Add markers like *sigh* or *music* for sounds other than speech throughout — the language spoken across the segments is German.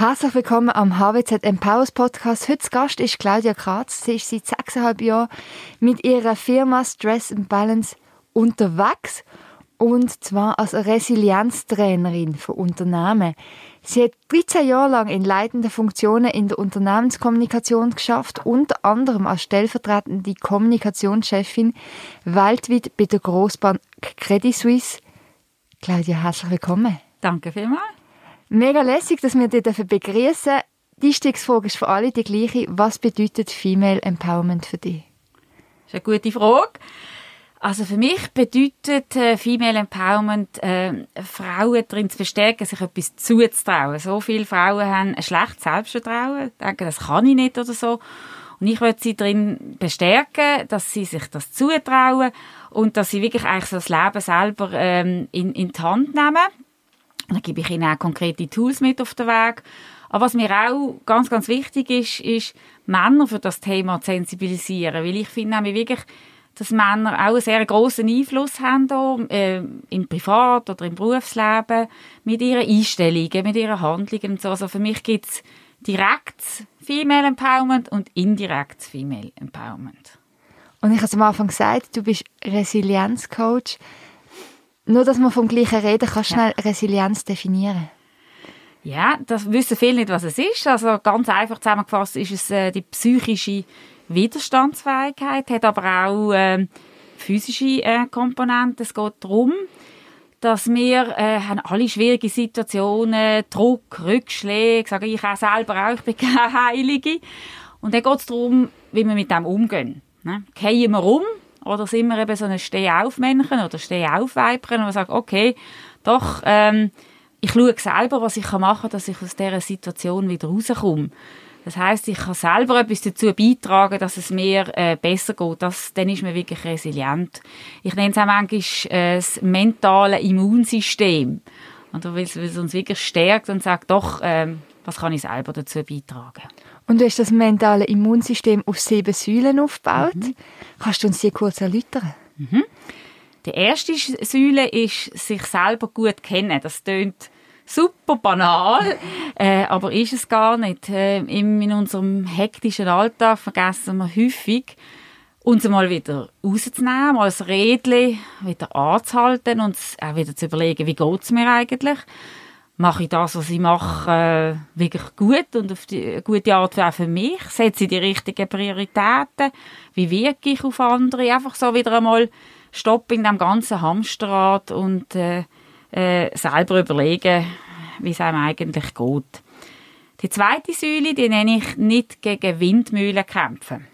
Herzlich willkommen am HWZ Empowers Podcast. Heute Gast ist Claudia Kratz. Sie ist seit sechseinhalb Jahren mit ihrer Firma Stress and Balance unterwegs und zwar als Resilienztrainerin für Unternehmen. Sie hat 13 Jahre lang in leitenden Funktionen in der Unternehmenskommunikation geschafft, unter anderem als stellvertretende Kommunikationschefin weltweit bei der Großbank Credit Suisse. Claudia, herzlich willkommen. Danke vielmals. Mega lässig, dass wir dich begrüßen Die Einstiegsfrage ist für alle die gleiche. Was bedeutet Female Empowerment für dich? Das ist eine gute Frage. Also für mich bedeutet äh, Female Empowerment, äh, Frauen darin zu verstärken, sich etwas zuzutrauen. So viele Frauen haben ein schlechtes Selbstvertrauen, denken, das kann ich nicht oder so. Und ich möchte sie darin bestärken, dass sie sich das zutrauen und dass sie wirklich eigentlich so das Leben selber ähm, in, in die Hand nehmen dann gebe ich ihnen auch konkrete Tools mit auf den Weg. Aber was mir auch ganz, ganz wichtig ist, ist, Männer für das Thema zu sensibilisieren. Weil ich finde nämlich wirklich, dass Männer auch einen sehr grossen Einfluss haben hier, äh, im Privat- oder im Berufsleben mit ihren Einstellungen, mit ihren Handlungen und so. Also für mich gibt es direktes Female Empowerment und indirektes Female Empowerment. Und ich habe es am Anfang gesagt, du bist Resilienzcoach. Nur, dass man vom Gleichen reden, kannst du schnell ja. Resilienz definieren? Ja, das wissen viele nicht, was es ist. Also ganz einfach zusammengefasst ist es äh, die psychische Widerstandsfähigkeit, hat aber auch äh, physische äh, Komponenten. Es geht darum, dass wir äh, haben alle schwierige Situationen, Druck, Rückschläge, sage ich auch selber auch, ich bin keine Heilige. Und dann geht es darum, wie wir mit dem umgehen. Ne? Gehen wir um oder sind wir eben so ein Steh-auf-Männchen oder Steh-auf-Weibchen, und sagt, okay, doch, ähm, ich schaue selber, was ich machen kann, dass ich aus dieser Situation wieder rauskomme. Das heißt, ich kann selber etwas dazu beitragen, dass es mir äh, besser geht. Das, dann ist man wirklich resilient. Ich nenne es auch manchmal äh, das mentale Immunsystem. Es, weil es uns wirklich stärkt und sagt, doch, ähm, was kann ich selber dazu beitragen. Und du hast das mentale Immunsystem auf sieben Säulen aufgebaut. Mhm. Kannst du uns die kurz erläutern? Mhm. Die erste Säule ist, sich selber gut kennen. Das klingt super banal, *laughs* äh, aber ist es gar nicht. Äh, in, unserem hektischen Alltag vergessen wir häufig, uns mal wieder rauszunehmen, mal das Rädchen wieder anzuhalten und auch wieder zu überlegen, wie geht es mir eigentlich mache ich das, was ich mache, äh, wirklich gut und auf die gute Art auch für mich? Setze ich die richtigen Prioritäten? Wie wirke ich auf andere? Einfach so wieder einmal Stopp in dem ganzen Hamsterrad und äh, äh, selber überlegen, wie es einem eigentlich geht. Die zweite Säule, die nenne ich nicht gegen Windmühlen kämpfen.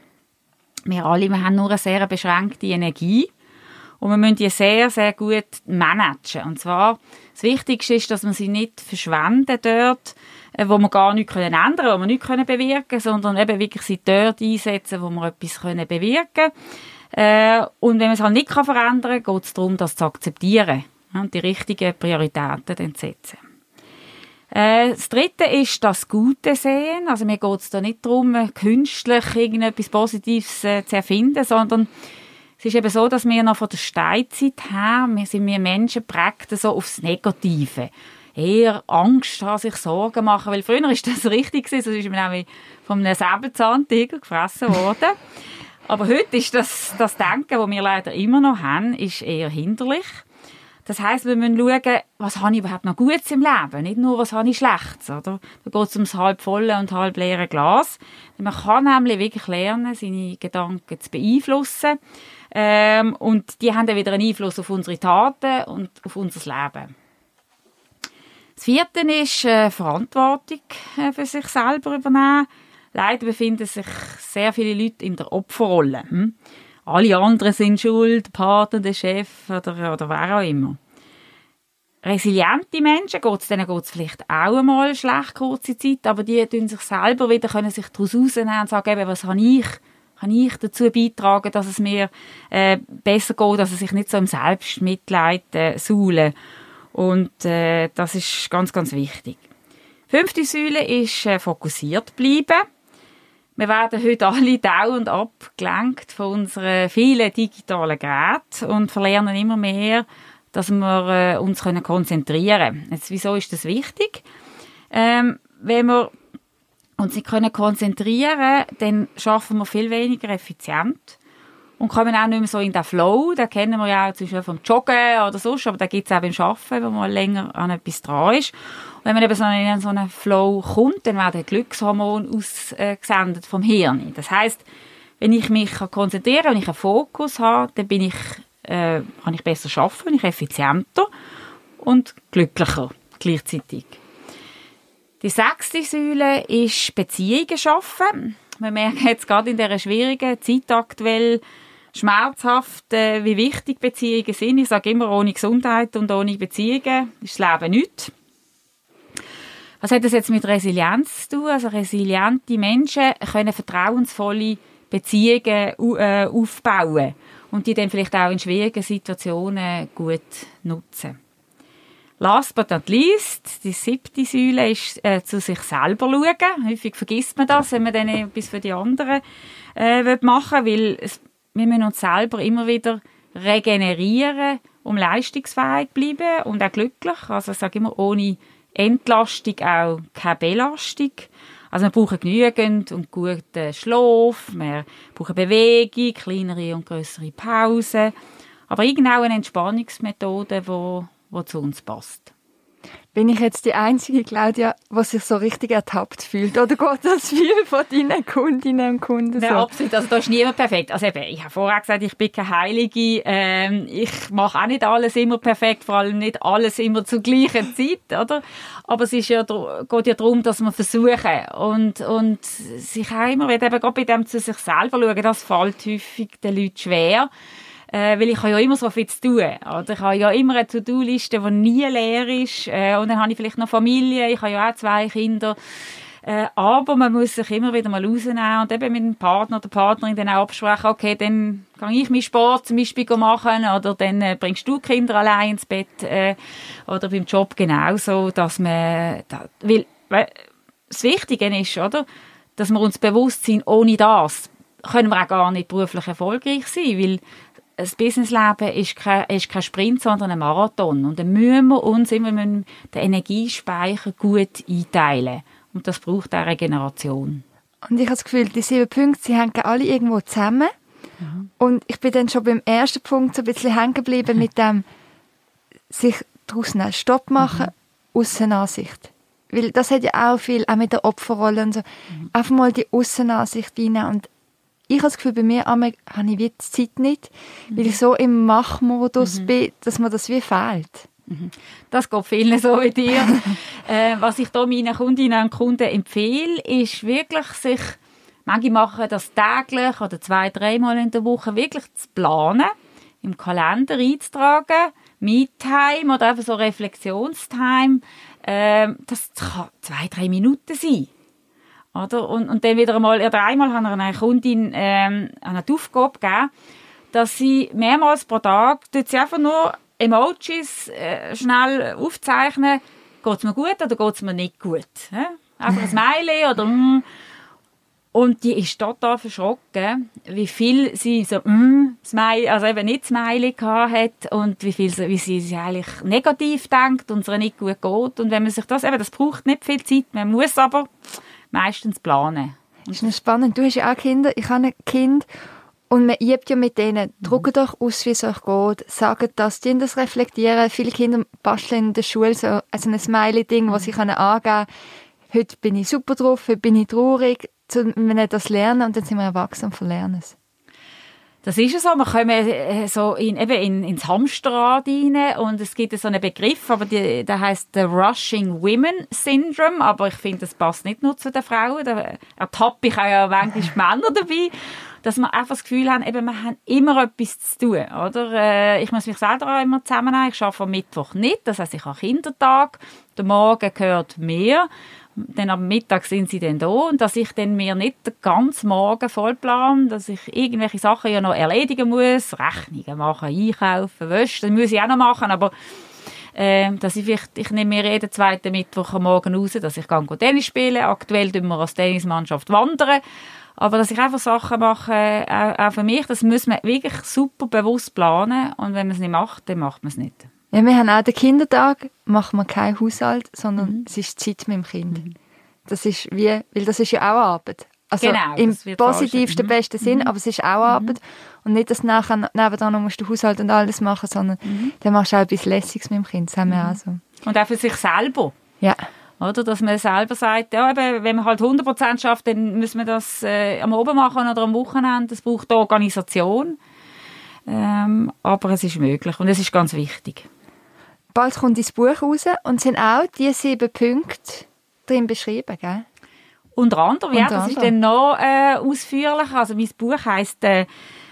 Wir alle wir haben nur eine sehr beschränkte Energie und wir müssen die sehr, sehr gut managen. Und zwar, das Wichtigste ist, dass man sie nicht verschwenden dort, äh, wo wir gar nichts können ändern wo wir nichts können bewirken sondern eben wirklich sie dort einsetzen, wo wir etwas können bewirken äh, Und wenn man es halt nicht verändern kann, geht es darum, das zu akzeptieren und die richtigen Prioritäten dann zu setzen. Äh, das Dritte ist das Gute sehen. Also mir geht es da nicht darum, künstlich irgendetwas Positives zu erfinden, sondern ist eben so, dass wir noch von der Steinzeit her, wir sind wir Menschen prägt so aufs Negative. Eher Angst haben, sich Sorgen machen, weil früher ist das richtig gewesen, sonst ist man auch von einem Säbelzahntiger gefressen worden. Aber heute ist das, das Denken, das wir leider immer noch haben, ist eher hinderlich. Das heißt, wir müssen schauen, was habe ich überhaupt noch Gutes im Leben, nicht nur, was habe ich Schlechtes, oder? Da geht es ums halb volle und halb leere Glas. Man kann nämlich wirklich lernen, seine Gedanken zu beeinflussen ähm, und die haben dann wieder einen Einfluss auf unsere Taten und auf unser Leben. Das vierte ist äh, Verantwortung äh, für sich selber übernehmen. Leider befinden sich sehr viele Leute in der Opferrolle. Hm? Alle anderen sind schuld, der Partner, der Chef oder, oder wer auch immer. Resiliente Menschen, geht's, denen es vielleicht auch einmal schlecht, kurze Zeit, aber die können sich selber wieder können sich daraus rausnehmen und sagen, eben, was habe ich kann ich dazu beitragen, dass es mir äh, besser geht, dass es sich nicht so im Selbstmitleid äh, suhle. Und äh, das ist ganz, ganz wichtig. Fünfte Säule ist äh, fokussiert bleiben. Wir werden heute alle dauernd abgelenkt von unseren vielen digitalen Geräten und verlernen immer mehr, dass wir äh, uns konzentrieren können. Jetzt, wieso ist das wichtig? Ähm, wenn wir uns nicht können konzentrieren dann schaffen wir viel weniger effizient und kommen auch nicht mehr so in den Flow. Den kennen wir ja auch zum Beispiel vom Joggen oder so, aber den gibt es auch beim Arbeiten, wenn man länger an etwas dran ist. Und wenn man eben so in so einen Flow kommt, dann werden Glückshormone ausgesendet vom Hirn. Das heißt, wenn ich mich konzentrieren kann, wenn ich einen Fokus habe, dann bin ich, äh, kann ich besser arbeiten, bin ich effizienter und glücklicher gleichzeitig. Die sechste Säule ist Beziehungen schaffen. Wir merken jetzt gerade in dieser schwierigen Zeit aktuell schmerzhaft, äh, wie wichtig Beziehungen sind. Ich sage immer, ohne Gesundheit und ohne Beziehungen ist das Leben nichts. Was hat das jetzt mit Resilienz zu tun? Also resiliente Menschen können vertrauensvolle Beziehungen äh, aufbauen und die dann vielleicht auch in schwierigen Situationen gut nutzen. Last but not least, die siebte Säule ist äh, zu sich selber schauen. Häufig vergisst man das, wenn man dann etwas für die anderen äh, machen will, weil es, wir müssen uns selber immer wieder regenerieren, um leistungsfähig zu bleiben und auch glücklich. Also ich sage immer, ohne Entlastung auch keine Belastung. Also wir brauchen genügend und guten Schlaf, wir brauchen Bewegung, kleinere und größere Pausen, aber irgendwie auch eine Entspannungsmethode, die wo zu uns passt. Bin ich jetzt die einzige, Claudia, die sich so richtig ertappt fühlt? Oder geht das viel von deinen Kundinnen und Kunden so? Nein, absolut. Also da ist niemand perfekt. Also eben, ich habe vorher gesagt, ich bin keine Heilige. Ähm, ich mache auch nicht alles immer perfekt, vor allem nicht alles immer zur gleichen Zeit, oder? Aber es ist ja, geht ja darum, dass wir versuchen und, und sich auch immer, eben gerade bei dem zu sich selber schauen, das fällt häufig den Leuten schwer äh, weil ich habe ja immer so viel zu tun. Oder? Ich habe ja immer eine To-Do-Liste, die nie leer ist. Äh, und dann habe ich vielleicht noch Familie, ich habe ja auch zwei Kinder. Äh, aber man muss sich immer wieder mal rausnehmen und eben mit dem Partner oder Partnerin dann auch absprechen, okay, dann kann ich meinen Sport zum Beispiel machen oder dann äh, bringst du Kinder allein ins Bett äh, oder beim Job genauso, dass man, da, weil, weil das Wichtige ist, oder, dass wir uns bewusst sind, ohne das können wir auch gar nicht beruflich erfolgreich sein, weil das Businessleben ist kein, ist kein Sprint, sondern ein Marathon. Und dann müssen wir uns immer den Energiespeicher gut einteilen. Und das braucht auch Regeneration. Und ich habe das Gefühl, die sieben Punkte, sie hängen alle irgendwo zusammen. Mhm. Und ich bin dann schon beim ersten Punkt so ein bisschen hängen geblieben mit dem, sich draussen einen Stopp machen, mhm. Aussenansicht. Weil das hat ja auch viel, auch mit der Opferrolle und so. Mhm. Einfach mal die Aussenansicht reinnehmen und ich habe das Gefühl, bei mir habe ich die Zeit nicht, mhm. weil ich so im Machmodus mhm. bin, dass mir das wie fehlt. Mhm. Das geht vielen so wie dir. *laughs* äh, was ich da meinen Kundinnen und Kunden empfehle, ist wirklich sich, manche machen das täglich oder zwei, dreimal in der Woche, wirklich zu planen, im Kalender einzutragen, Me-Time oder einfach so Reflexionstime. Äh, das kann zwei, drei Minuten sein. Oder? Und, und dann wieder einmal, oder einmal hat er einer Kundin ähm, eine Aufgabe gegeben, dass sie mehrmals pro Tag tut sie einfach nur Emojis äh, schnell aufzeichnen, geht es mir gut oder geht es mir nicht gut. Ja? Einfach ein Smiley *laughs* oder mm. Und die ist total verschrocken, wie viel sie so mm, Smiley, also eben nicht Smiley hat und wie viel wie sie sich eigentlich negativ denkt und es nicht gut geht. Und wenn man sich das, eben, das braucht nicht viel Zeit, man muss aber meistens planen. Das ist spannend. Du hast ja auch Kinder, ich habe ein Kind und man übt ja mit denen. Druckt euch aus, wie es euch geht. Sagt das, die das reflektieren. Viele Kinder basteln in der Schule so also ein Smiley-Ding, was sie mhm. angeben können. Heute bin ich super drauf, heute bin ich traurig. Wenn das lernen und dann sind wir erwachsen und verlernen es. Das ist ja so. Wir kommen äh, so in, eben in, ins Hamsterrad rein und es gibt so einen Begriff, aber die, der heißt the Rushing Women Syndrome. Aber ich finde, das passt nicht nur zu den Frauen. Da ertappe ich auch ja manchmal Männer dabei dass wir einfach das Gefühl haben, eben, wir haben immer etwas zu tun, oder? Äh, ich muss mich selber auch immer zusammennehmen. Ich arbeite am Mittwoch nicht, das heißt, ich habe Kindertag. Der Morgen gehört mir dann am Mittag sind sie dann da und dass ich dann mir nicht den ganzen Morgen vollplan, dass ich irgendwelche Sachen ja noch erledigen muss, Rechnungen machen, einkaufen, waschen, das muss ich auch noch machen, aber äh, dass ich vielleicht, ich nehme mir jeden zweiten Mittwoch am Morgen raus, dass ich kann Tennis spielen. Aktuell tun wir als Tennismannschaft wandern, aber dass ich einfach Sachen mache, auch, auch für mich, das muss man wirklich super bewusst planen. Und wenn man es nicht macht, dann macht man es nicht. Ja, wir haben auch den Kindertag, machen wir keinen Haushalt, sondern mhm. es ist Zeit mit dem Kind. Mhm. das ist wie, weil das ist ja auch Arbeit. Also Genau, im positivsten. Mhm. besten Sinn, aber es ist auch Arbeit. Und nicht, dass nachher nebenan noch musst du Haushalt und alles machen, sondern Mhm. dann machst du auch etwas Lässiges mit dem Kind. Das haben wir auch so. Und auch für sich selber. Ja. Oder? Dass man selber sagt, ja, eben, wenn man halt 100% schafft, dann müssen wir das äh, am Abend machen oder am Wochenende. Das braucht Organisation. Ähm, aber es ist möglich und es ist ganz wichtig. Bald kommt das Buch raus und sind auch die sieben Punkte drin beschrieben, gell? Unter anderem, ja, das ist dann noch äh, ausführlicher. Also mein Buch heisst äh,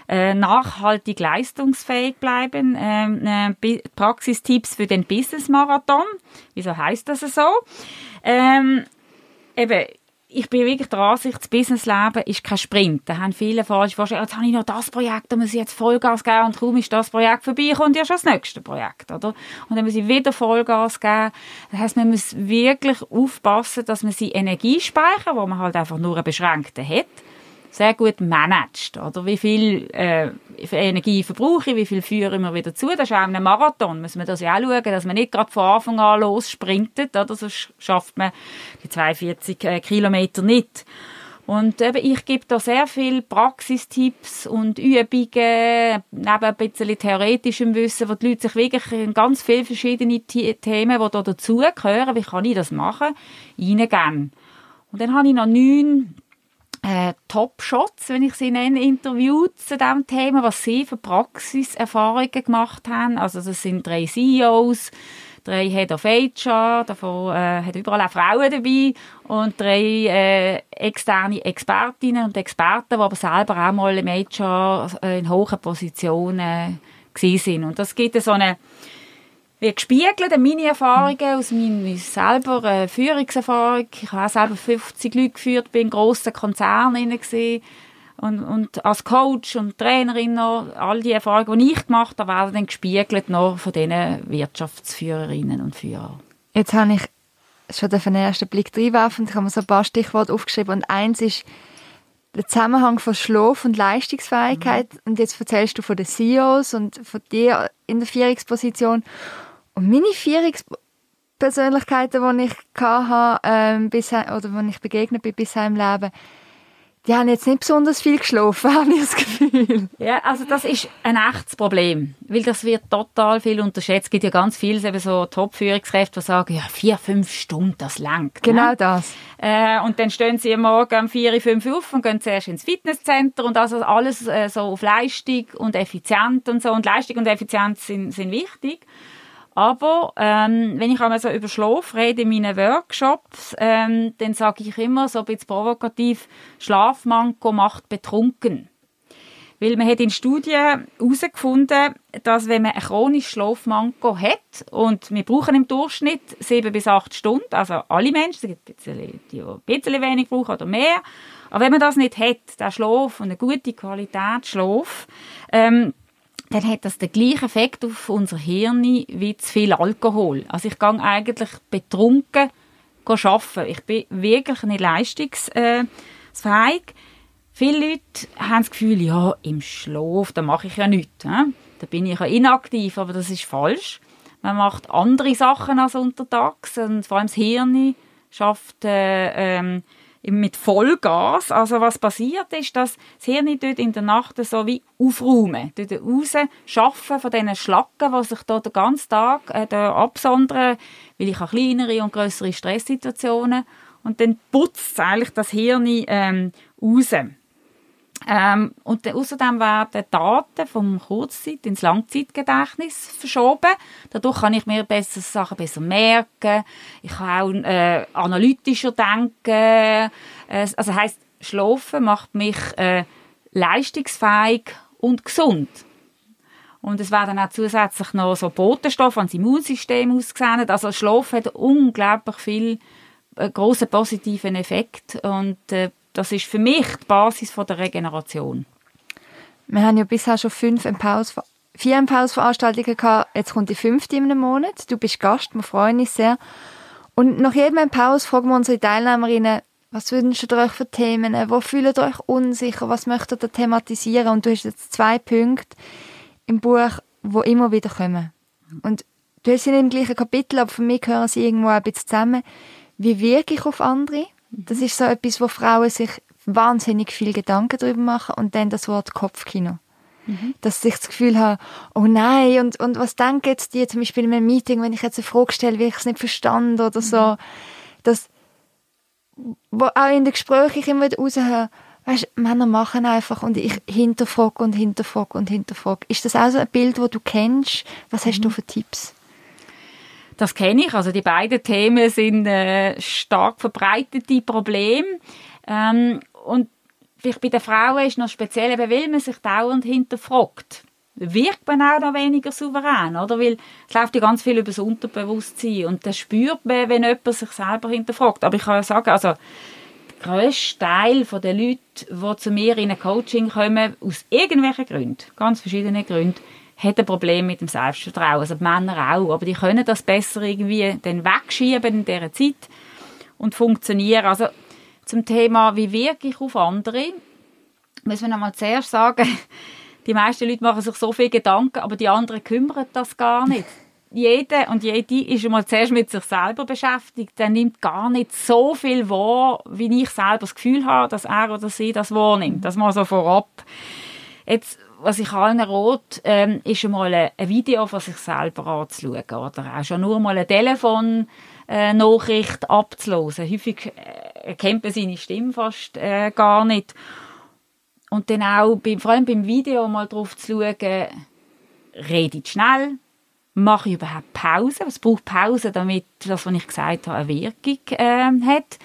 äh, «Nachhaltig leistungsfähig bleiben. Ähm, äh, Praxistipps für den Business-Marathon». Wieso heisst das so? Ähm, eben, ich bin wirklich der Ansicht, das Businessleben ist kein Sprint. Da haben viele falsch vorstellen, jetzt habe ich noch das Projekt, da muss ich jetzt Vollgas geben und kaum ist das Projekt vorbei, kommt ja schon das nächste Projekt, oder? Und dann muss ich wieder Vollgas geben. Das heisst, man muss wirklich aufpassen, dass man seine Energiespeicher, wo man halt einfach nur einen beschränkten hat, sehr gut managt. Oder wie viel äh, Energie verbrauche ich, wie viel führe ich mir wieder zu. Das ist auch in einem Marathon, muss man das ja auch schauen, dass man nicht gerade von Anfang an lossprintet, oder? sonst schafft man die 42 äh, Kilometer nicht. Und eben, ich gebe da sehr viel Praxistipps und Übungen, neben ein bisschen theoretischem Wissen, wo die Leute sich wirklich in ganz viele verschiedene The Themen, die da dazugehören, wie kann ich das machen, reingeben. Und dann habe ich noch neun äh, Top-Shots, wenn ich sie nenne, interviewt zu diesem Thema, was sie für Praxiserfahrungen gemacht haben. Also das sind drei CEOs, drei Head of HR, davon äh, hat überall auch Frauen dabei und drei äh, externe Expertinnen und Experten, die aber selber auch mal im HR äh, in hohen Positionen gewesen sind. Und das gibt so eine wie gespiegelt, meine Erfahrungen aus meiner selber äh, Führungserfahrung. Ich habe selber 50 Leute geführt, bin in grossen Konzernen und, und als Coach und Trainerin noch, all die Erfahrungen, die ich gemacht habe, werden dann gespiegelt noch von diesen Wirtschaftsführerinnen und Führern. Jetzt habe ich schon den ersten Blick reinwerfen. Ich habe mir so ein paar Stichworte aufgeschrieben. Und eins ist der Zusammenhang von Schlaf und Leistungsfähigkeit. Und jetzt erzählst du von den CEOs und von dir in der Führungsposition. Und meine Führungspersönlichkeiten, die ich hatte, ähm, bisher, oder die ich begegnet bin bisher im Leben, die haben jetzt nicht besonders viel geschlafen, *laughs* habe ich das Gefühl. Ja, also das ist ein echtes Problem, weil das wird total viel unterschätzt. Es gibt ja ganz viele eben so Top-Führungskräfte, die sagen, ja, vier, fünf Stunden, das langt. Genau ne? das. Äh, und dann stehen sie am Morgen um vier, fünf auf und gehen zuerst ins Fitnesscenter und also alles äh, so auf Leistung und effizient und so. Und Leistung und Effizienz sind, sind wichtig. Aber ähm, wenn ich einmal so über Schlaf rede in meinen Workshops, ähm, dann sage ich immer so ein bisschen provokativ, Schlafmanko macht betrunken. Weil man hat in Studien herausgefunden, dass wenn man ein chronisches Schlafmanko hat, und wir brauchen im Durchschnitt sieben bis acht Stunden, also alle Menschen, es gibt ein bisschen, die ein bisschen wenig brauchen oder mehr, aber wenn man das nicht hat, der Schlaf und eine gute Qualität Schlaf, ähm, dann hat das den gleichen Effekt auf unser Hirn wie zu viel Alkohol. Also ich gehe eigentlich betrunken arbeiten. Ich bin wirklich nicht leistungsfähig. Viele Leute haben das Gefühl, ja, im Schlaf, da mache ich ja nichts. Da bin ich ja inaktiv, aber das ist falsch. Man macht andere Sachen als untertags und vor allem das Hirn schafft äh, ähm, mit Vollgas. Also was passiert ist, dass das Hirn dort in der Nacht so wie aufräumen, dort raus schaffen von diesen Schlacken, die sich dort den ganzen Tag äh, absondern, weil ich habe kleinere und größere Stresssituationen und dann putzt eigentlich das Hirn ähm, raus. Ähm, und außerdem werden Daten vom Kurzzeit ins Langzeitgedächtnis verschoben. Dadurch kann ich mir besser Sachen besser merken. Ich kann auch äh, analytischer denken. Äh, also heißt, Schlafen macht mich äh, leistungsfähig und gesund. Und es werden auch zusätzlich noch so Botenstoffe ans Immunsystem ausgesendet. Also Schlaf hat unglaublich viel äh, großen positiven Effekt und äh, das ist für mich die Basis der Regeneration. Wir haben ja bisher schon fünf Empowers, vier Empowers-Veranstaltungen gehabt. Jetzt kommt die fünfte in einem Monat. Du bist Gast, wir freuen uns sehr. Und nach jedem Empowers fragen wir unsere Teilnehmerinnen, was wünscht ihr euch für Themen? Wo fühlt ihr euch unsicher? Was möchtet ihr thematisieren? Und du hast jetzt zwei Punkte im Buch, wo immer wieder kommen. Und du hast sie nicht im gleichen Kapitel, aber für mich gehören sie irgendwo ein bisschen zusammen. Wie wirke ich auf andere? Das ist so etwas, wo Frauen sich wahnsinnig viel Gedanken darüber machen und dann das Wort Kopfkino. Mhm. Dass ich das Gefühl habe, oh nein, und, und was denken jetzt die zum Beispiel in einem Meeting, wenn ich jetzt eine Frage stelle, wie ich es nicht verstand oder so. Mhm. Das, wo auch in den Gesprächen ich immer raushöre, weißt, Männer machen einfach und ich hinterfrage und hinterfrage und hinterfrage. Ist das auch so ein Bild, das du kennst? Was hast mhm. du für Tipps? Das kenne ich. Also die beiden Themen sind äh, stark verbreitete Probleme. Ähm, und vielleicht bei den Frauen ist noch speziell, weil man sich dauernd hinterfragt. Wirkt man auch noch weniger souverän, oder? Weil es läuft ja ganz viel über das Unterbewusstsein und das spürt man, wenn jemand sich selber hinterfragt. Aber ich kann sagen, also der grösste Teil der Leute, die zu mir in ein Coaching kommen, aus irgendwelchen Gründen, ganz verschiedenen Gründen, hat ein Problem mit dem Selbstvertrauen. Also die Männer auch. Aber die können das besser irgendwie dann wegschieben in dieser Zeit und funktionieren. Also zum Thema, wie wirke ich auf andere, müssen wir nochmal zuerst sagen, *laughs* die meisten Leute machen sich so viel Gedanken, aber die anderen kümmern das gar nicht. Jeder und jede ist einmal zuerst mit sich selber beschäftigt. Der nimmt gar nicht so viel wahr, wie ich selber das Gefühl habe, dass er oder sie das wahrnimmt. Das mal so vorab. Jetzt, was ich allen rate, ähm, ist einmal ein Video von sich selber anzuschauen. Oder auch schon nur mal ein Telefon äh, abzulosen. Häufig äh, erkennt man seine Stimme fast äh, gar nicht. Und dann auch, beim, vor allem beim Video mal drauf zu schauen, rede ich schnell, mache ich überhaupt Pause, was braucht Pause, damit das, was ich gesagt habe, eine Wirkung äh, hat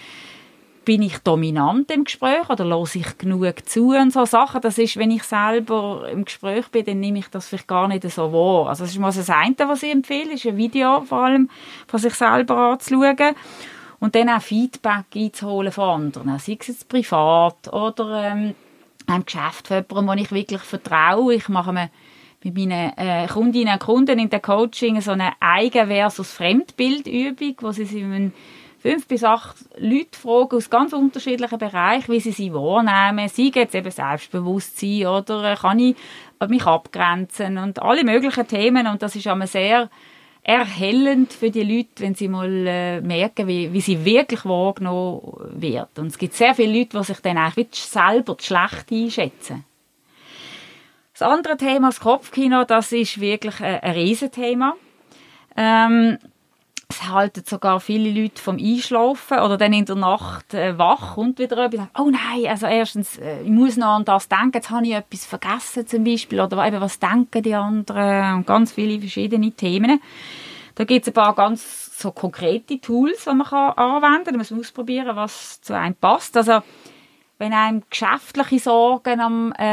bin ich dominant im Gespräch oder lasse ich genug zu und so Sachen. Das ist, wenn ich selber im Gespräch bin, dann nehme ich das vielleicht gar nicht so wahr. Also das ist mal das eine, was ich empfehle, ist ein Video vor allem von sich selber anzuschauen und dann auch Feedback einzuholen von anderen, sei es jetzt privat oder ähm, einem Geschäft von jemandem, wo ich wirklich vertraue. Ich mache mir mit meinen äh, Kundinnen und Kunden in der Coaching so eine Eigen- versus Fremdbildübung, wo sie sich fünf bis acht Leute fragen aus ganz unterschiedlichen Bereichen, wie sie sie wahrnehmen. Sie jetzt eben Selbstbewusstsein oder kann ich mich abgrenzen und alle möglichen Themen. Und das ist einmal sehr erhellend für die Leute, wenn sie mal äh, merken, wie, wie sie wirklich wahrgenommen wird. Und es gibt sehr viele Leute, die sich dann eigentlich selber schlecht einschätzen. Das andere Thema, das Kopfkino, das ist wirklich ein, ein Riesenthema. Ähm, es halten sogar viele Leute vom Einschlafen oder dann in der Nacht äh, wach und wieder etwas. Oh nein, also erstens, äh, ich muss noch an das denken, jetzt habe ich etwas vergessen zum Beispiel oder eben, was denken die anderen und ganz viele verschiedene Themen. Da gibt es ein paar ganz so konkrete Tools, die man kann anwenden kann. Da muss ausprobieren, was zu einem passt. Also wenn einem geschäftliche Sorgen am äh,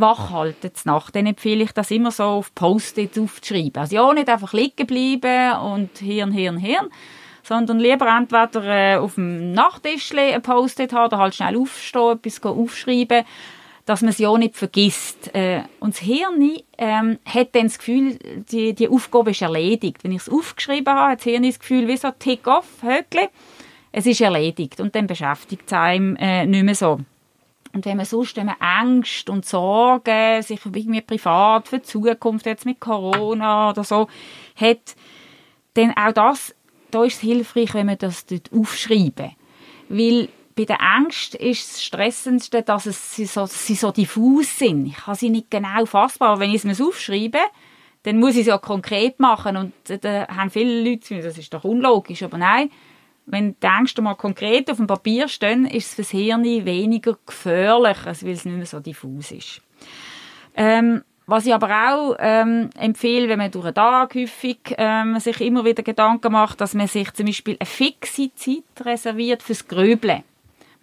wach halten Nacht, dann empfehle ich das immer so auf Post-its aufzuschreiben. Also ja, nicht einfach liegen bleiben und Hirn, Hirn, Hirn, sondern lieber entweder äh, auf dem Nachttisch ein Post-it haben oder halt schnell aufstehen, etwas aufschreiben, dass man es ja nicht vergisst. Äh, und das Hirn ähm, hat dann das Gefühl, die, die Aufgabe ist erledigt. Wenn ich es aufgeschrieben habe, hat das Hirn das Gefühl, wie so Tick-off, Höckli, es ist erledigt und dann beschäftigt es einem äh, nicht mehr so. Und wenn man sonst wenn man Angst und Sorgen, sich irgendwie privat für die Zukunft jetzt mit Corona oder so hat, dann auch das, da ist es hilfreich, wenn man das dort aufschreiben. Weil bei der Angst ist das Stressendste, dass es sie so, sie so diffus sind. Ich kann sie nicht genau fassbar, aber wenn ich es mir aufschreibe, dann muss ich es ja konkret machen und da haben viele Leute, das ist doch unlogisch, aber nein, wenn die Ängste mal konkret auf dem Papier stehen, ist es fürs Hirn weniger gefährlich, als weil es nicht mehr so diffus ist. Ähm, was ich aber auch ähm, empfehle, wenn man durch den Tag häufig ähm, sich immer wieder Gedanken macht, dass man sich zum Beispiel eine fixe Zeit reserviert fürs Grübeln.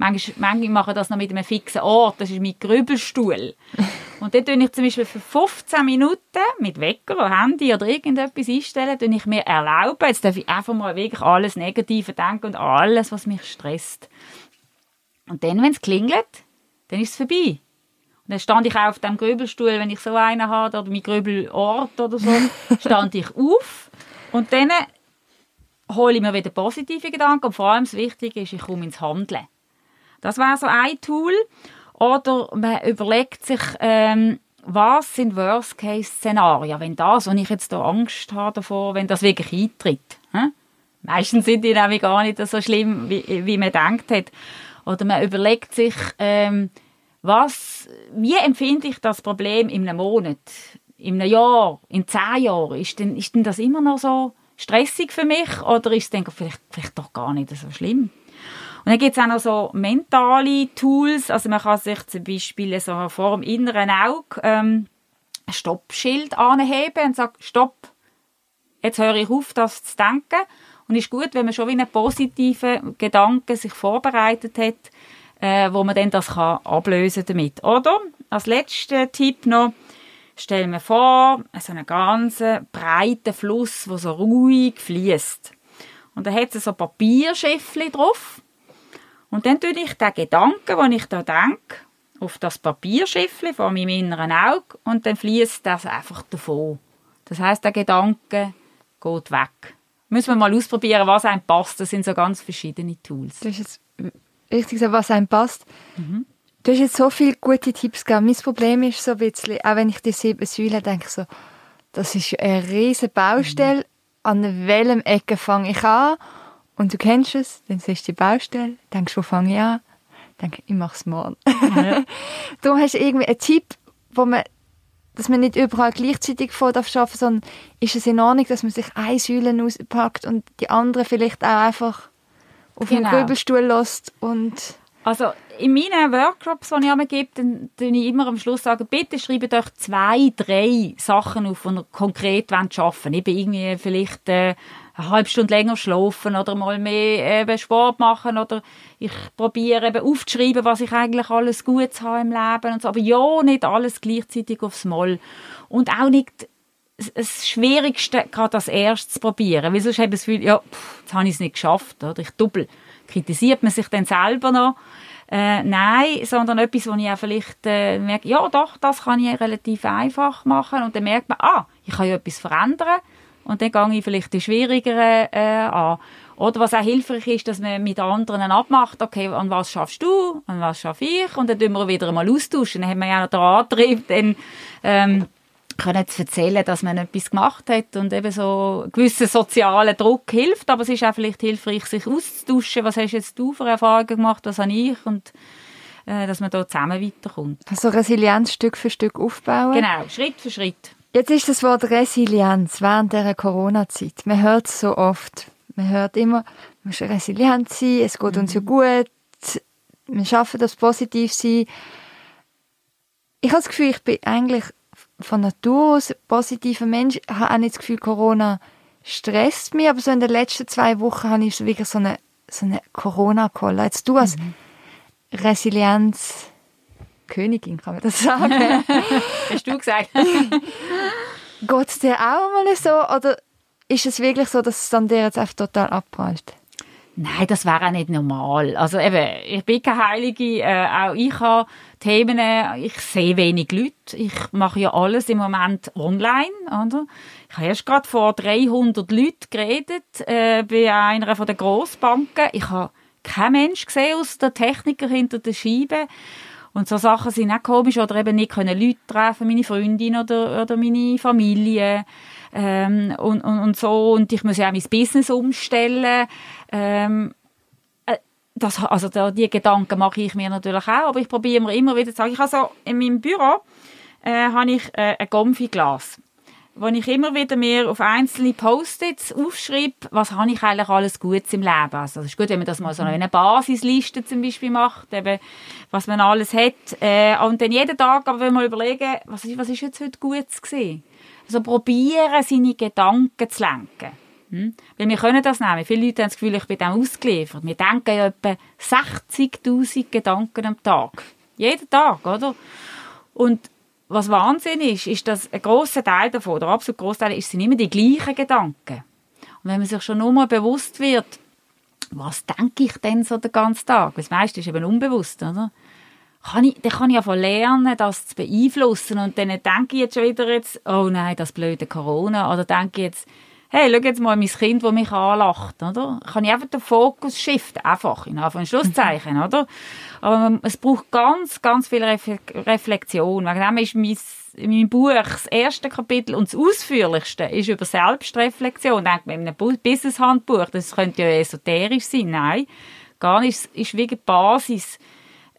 Manchmal, manchmal mache ich das noch mit einem fixen Ort, das ist mein Grübelstuhl. *laughs* Und dann tue ich zum Beispiel für 15 Minuten mit Wecker oder Handy oder irgendetwas einstellen, tue ich mir erlauben, jetzt darf ich einfach mal wirklich alles Negative denken und alles, was mich stresst. Und dann, wenn es klingelt, dann ist es vorbei. Und dann stand ich auch auf dem Grübelstuhl, wenn ich so einen habe, oder mein Grübelort oder so, *laughs* stand ich auf und dann hole ich mir wieder positive Gedanken und vor allem das Wichtige ist, ich komme ins Handeln. Das wäre so ein Tool. Oder man überlegt sich, ähm, was sind Worst-Case-Szenarien, wenn das, und ich jetzt da Angst habe davor, wenn das wirklich eintritt. Hä? Meistens sind die nämlich gar nicht so schlimm, wie, wie man denkt hat. Oder man überlegt sich, ähm, was, wie empfinde ich das Problem in einem Monat, in einem Jahr, in zehn Jahren? Ist denn, ist denn das immer noch so stressig für mich oder ist es vielleicht, vielleicht doch gar nicht so schlimm? Und dann gibt es auch noch so mentale Tools, also man kann sich zum Beispiel so vor dem inneren Auge ähm, ein Stoppschild anheben und sagen, stopp, jetzt höre ich auf, das zu denken. Und ist gut, wenn man schon wie einen positiven Gedanken sich vorbereitet hat, äh, wo man dann das kann ablösen damit. Oder? Als letzter Tipp noch, stellen wir vor, so einen ganz breiten Fluss, der so ruhig fließt. Und da hat es so Papierschiffli drauf. Und dann tue ich den Gedanken, den ich da denke, auf das Papierschiffli von meinem inneren Auge und dann fließt das einfach davon. Das heißt, der Gedanke geht weg. Müssen wir mal ausprobieren, was einem passt. Das sind so ganz verschiedene Tools. Das ist jetzt richtig so, was einem passt. Mhm. Du hast jetzt so viele gute Tipps gegeben. Mein Problem ist so ein bisschen, auch wenn ich die sieben Säulen denke, so, das ist eine riesige Baustelle. Mhm. An welchem Ecke fange ich an? Und du kennst es, dann siehst du die Baustelle, denkst, wo fange ich an? Denke, ich mache es morgen. Ja. *laughs* Darum hast du irgendwie einen Tipp, wo man, dass man nicht überall gleichzeitig vor darf arbeiten, sondern ist es in Ordnung, dass man sich eine Säule auspackt und die andere vielleicht auch einfach auf genau. den Grübelstuhl lässt und also in meinen Workshops, die ich immer gebe, dann sage ich immer am Schluss, sagen, bitte schreibt euch zwei, drei Sachen auf, die ihr konkret arbeiten wollt. Eben irgendwie vielleicht äh, eine halbe Stunde länger schlafen oder mal mehr eben Sport machen oder ich probiere eben aufzuschreiben, was ich eigentlich alles Gutes habe im Leben und so. Aber ja, nicht alles gleichzeitig aufs Mal. Und auch nicht das Schwierigste gerade als erstes probieren, weil sonst habe ich das Gefühl, ja, pff, jetzt habe ich es nicht geschafft, oder? Ich doppel. Kritisiert man sich dann selber noch? Äh, nein, sondern etwas, wo ich auch vielleicht äh, merke, ja doch, das kann ich relativ einfach machen und dann merkt man, ah, ich kann ja etwas verändern und dann gehe ich vielleicht die schwierigeren äh, an. Oder was auch hilfreich ist, dass man mit anderen abmacht, okay, an was schaffst du, an was schaffe ich und dann tun wir wieder einmal austauschen. Dann haben wir ja noch den Antrieb, dann ähm, können zu erzählen, dass man etwas gemacht hat und eben so gewisser sozialer Druck hilft, aber es ist auch vielleicht hilfreich, sich auszutauschen. Was hast jetzt du für Erfahrungen gemacht, was habe ich und äh, dass man da zusammen weiterkommt. Also Resilienz Stück für Stück aufbauen. Genau, Schritt für Schritt. Jetzt ist das Wort Resilienz während der Corona-Zeit. Man hört es so oft. Man hört immer, man muss resilient sein, es geht mhm. uns ja gut, wir schaffen das positiv sein. Ich habe das Gefühl, ich bin eigentlich von Natur aus positiver Mensch. Ich habe auch nicht das Gefühl, Corona stresst mich, aber so in den letzten zwei Wochen habe ich so wirklich so eine, so eine Corona-Kolle. Jetzt du als mhm. Resilienz Königin, kann man das sagen? *laughs* Hast du gesagt. *laughs* Geht es dir auch mal so oder ist es wirklich so, dass es dann dir jetzt einfach total abprallt? Nein, das wäre auch nicht normal. Also eben, ich bin keine Heilige, äh, auch ich habe Themen, ich sehe wenig Leute. Ich mache ja alles im Moment online, oder? Ich habe erst gerade vor 300 Leuten geredet, äh, bei einer von der Grossbanken. Ich habe keinen Mensch gesehen aus der Techniker hinter der Scheibe. Und so Sachen sind auch komisch. Oder eben nicht können Leute treffen, meine Freundin oder, oder meine Familie. Ähm, und, und, und so. Und ich muss ja auch mein Business umstellen. Ähm, äh, das, also da, die Gedanken mache ich mir natürlich auch, aber ich probiere mir immer wieder zu sagen, ich habe so, in meinem Büro äh, habe ich äh, ein Gomfi-Glas wo ich immer wieder mir auf einzelne Post-its aufschreibe, was habe ich eigentlich alles Gutes im Leben. Also es ist gut, wenn man das mal so eine Basisliste zum Beispiel macht, eben, was man alles hat. Äh, und dann jeden Tag aber wenn man überlegen, was ist, was ist jetzt heute Gutes gewesen? Also probieren, seine Gedanken zu lenken. Hm? Weil wir können das nehmen. Viele Leute haben das Gefühl, ich bin dem ausgeliefert. Wir denken ja etwa 60'000 Gedanken am Tag. Jeden Tag, oder? Und was Wahnsinn ist, ist, dass ein grosser Teil davon, der absolut grosse Teil, ist, sind immer die gleichen Gedanken. Und wenn man sich schon nur mal bewusst wird, was denke ich denn so den ganzen Tag? Das meiste ist eben unbewusst, oder? Kann ich, dann kann ich einfach lernen, das zu beeinflussen. Und dann denke ich jetzt schon wieder jetzt, oh nein, das blöde Corona. Oder denke ich jetzt, hey, schau jetzt mal mein Kind, das mich anlacht, oder? Kann ich einfach den Fokus shiften, einfach, in Anführungs- und Schlusszeichen, *laughs* oder? Aber es braucht ganz, ganz viel Reflexion. Wegen dem ist mein in meinem Buch, das erste Kapitel und das ausführlichste ist über Selbstreflexion. Denkt man in einem Business-Handbuch, das könnte ja esoterisch sein. Nein, gar nicht. Es ist wie die Basis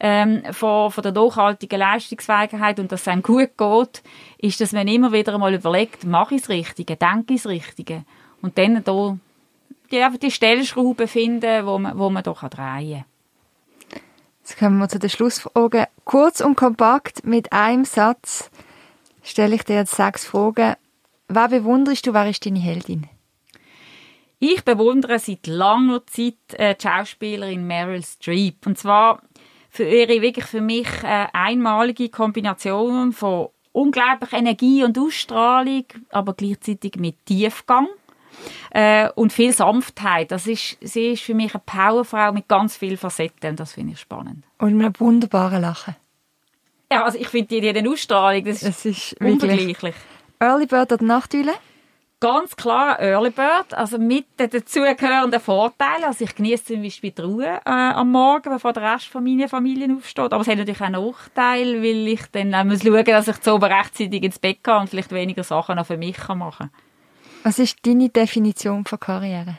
ähm, von, von der nachhaltigen Leistungsfähigkeit und dass es einem gut geht, ist, dass man immer wieder einmal überlegt, mache ich das Richtige, denke ich das Richtige. Und dann da die, einfach die Stellschraube finden, wo man, wo man da drehen kann. Jetzt kommen wir zu den Schlussfragen. Kurz und kompakt mit einem Satz stelle ich dir jetzt sechs Fragen. Wer bewunderst du, wer ist deine Heldin? Ich bewundere seit langer Zeit äh, die Schauspielerin Meryl Streep. Und zwar für ihre wirklich für mich äh, einmalige Kombination von unglaublicher Energie und Ausstrahlung, aber gleichzeitig mit Tiefgang äh, und viel Sanftheit. Das ist, sie ist für mich eine Powerfrau mit ganz vielen Facetten und das finde ich spannend. Und mit einem wunderbaren Lachen. Ja, also ich finde die, die Ausstrahlung, das ist, Es ist unvergleichlich. wirklich Early Bird oder Nachtüle? Ganz klar Early Bird, also mit den dazugehörenden Vorteilen. Also ich genieße zum Beispiel die Ruhe äh, am Morgen, bevor der Rest von meiner Familie aufsteht. Aber es hat natürlich auch Nachteile, weil ich dann auch muss schauen dass ich zu oben rechtzeitig ins Bett gehe und vielleicht weniger Sachen noch für mich machen kann. Was ist deine Definition von Karriere?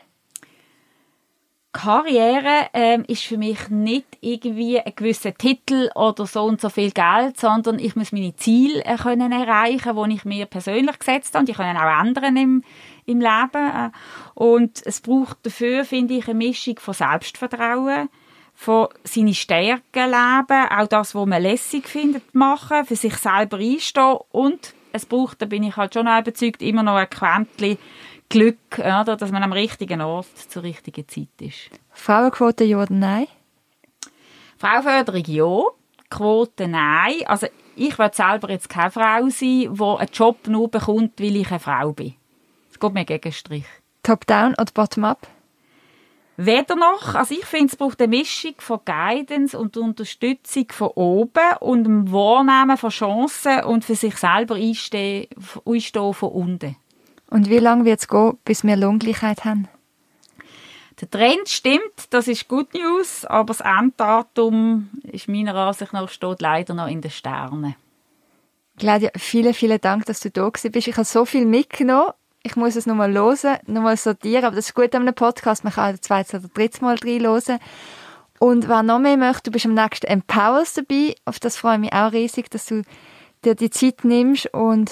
Karriere ähm, ist für mich nicht irgendwie ein gewisser Titel oder so und so viel Geld, sondern ich muss meine Ziele äh, können erreichen, die ich mir persönlich gesetzt habe. Die können auch ändern im, im Leben. Äh, Und es braucht dafür, finde ich, eine Mischung von Selbstvertrauen, von seine Stärken leben, auch das, was man lässig findet, machen, für sich selber einstehen und es braucht, da bin ich halt schon auch überzeugt, immer noch ein Quäntchen Glück, oder, dass man am richtigen Ort zur richtigen Zeit ist. Frauenquote ja oder nein? Frauenförderung ja, Quote nein. Also ich will selber jetzt keine Frau sein, die einen Job nur bekommt, weil ich eine Frau bin. Das geht mir gegen Strich. Top-down oder bottom-up? Weder noch. Also ich finde, es braucht eine Mischung von Guidance und Unterstützung von oben und dem Wahrnehmen von Chancen und für sich selber einstehen, einstehen von unten. Und wie lange wird es gehen, bis wir Lohngleichheit haben? Der Trend stimmt, das ist Good News, aber das Enddatum ist meiner Ansicht nach steht leider noch in den Sternen. Claudia, vielen, vielen Dank, dass du da bist. Ich habe so viel mitgenommen. Ich muss es nochmal hören, nochmal sortieren, aber das ist gut an einem Podcast. Man kann auch das zweite oder dritte Mal reinhören. Und wer noch mehr möchte, du bist am nächsten Empowers dabei. Auf das freue ich mich auch riesig, dass du dir die Zeit nimmst und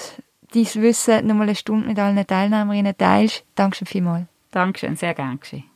dein Wissen nochmal eine Stunde mit allen Teilnehmerinnen teilst. Dankeschön vielmals. Dankeschön, sehr gern geschehen.